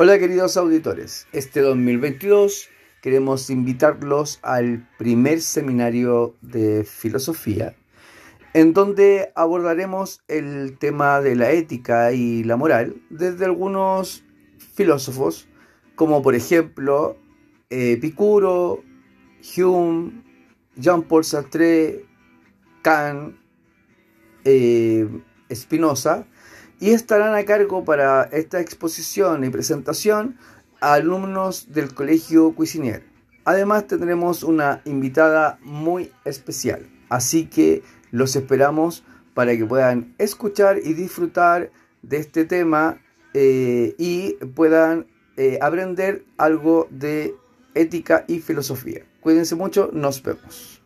Hola queridos auditores, este 2022 queremos invitarlos al primer seminario de filosofía en donde abordaremos el tema de la ética y la moral desde algunos filósofos como por ejemplo Epicuro, Hume, Jean-Paul Sartre, Kant, eh, Spinoza y estarán a cargo para esta exposición y presentación alumnos del Colegio Cuisinier. Además tendremos una invitada muy especial, así que los esperamos para que puedan escuchar y disfrutar de este tema eh, y puedan eh, aprender algo de ética y filosofía. Cuídense mucho, nos vemos.